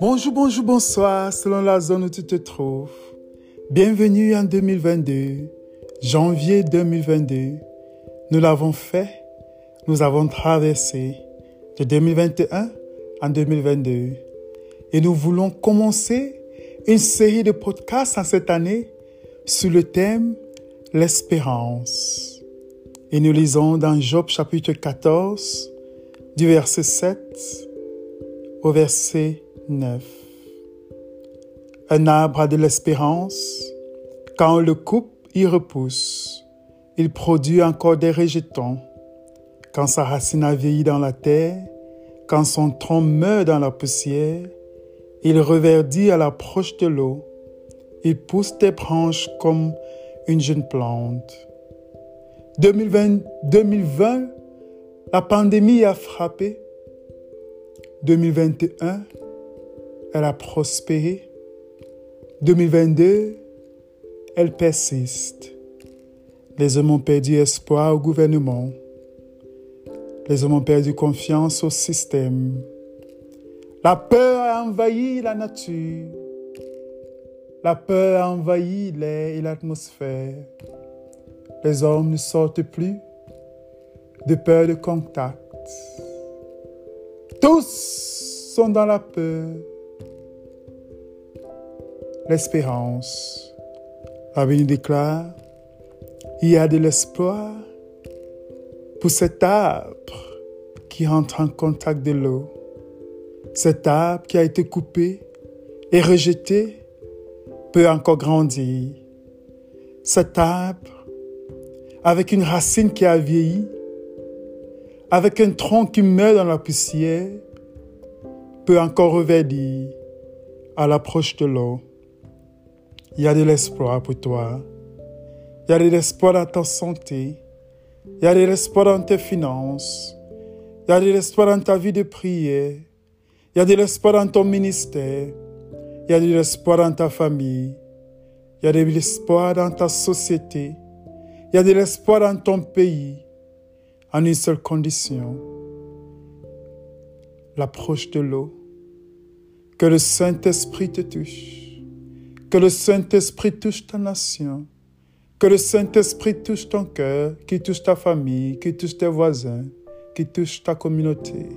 Bonjour, bonjour, bonsoir, selon la zone où tu te trouves. Bienvenue en 2022, janvier 2022. Nous l'avons fait, nous avons traversé de 2021 en 2022 et nous voulons commencer une série de podcasts en cette année sur le thème l'espérance. Et nous lisons dans Job chapitre 14 du verset 7 au verset 9. Un arbre a de l'espérance. Quand on le coupe, il repousse. Il produit encore des rejetons. Quand sa racine a vieilli dans la terre, quand son tronc meurt dans la poussière, il reverdit à l'approche de l'eau. Il pousse des branches comme une jeune plante. 2020, 2020 la pandémie a frappé. 2021, elle a prospéré. 2022, elle persiste. Les hommes ont perdu espoir au gouvernement. Les hommes ont perdu confiance au système. La peur a envahi la nature. La peur a envahi l'air et l'atmosphère. Les hommes ne sortent plus de peur de contact. Tous sont dans la peur l'espérance. La Bible déclare, il y a de l'espoir pour cet arbre qui entre en contact de l'eau. Cet arbre qui a été coupé et rejeté peut encore grandir. Cet arbre, avec une racine qui a vieilli, avec un tronc qui meurt dans la poussière, peut encore reverdir à l'approche de l'eau. Il y a de l'espoir pour toi. Il y a de l'espoir dans ta santé. Il y a de l'espoir dans tes finances. Il y a de l'espoir dans ta vie de prière. Il y a de l'espoir dans ton ministère. Il y a de l'espoir dans ta famille. Il y a de l'espoir dans ta société. Il y a de l'espoir dans ton pays. En une seule condition. L'approche de l'eau. Que le Saint-Esprit te touche. Que le Saint-Esprit touche ta nation. Que le Saint-Esprit touche ton cœur, qui touche ta famille, qui touche tes voisins, qui touche ta communauté.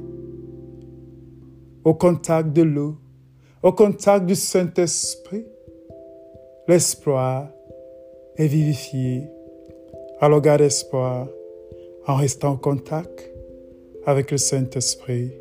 Au contact de l'eau, au contact du Saint-Esprit, l'espoir est vivifié. Alors garde espoir en restant en contact avec le Saint-Esprit.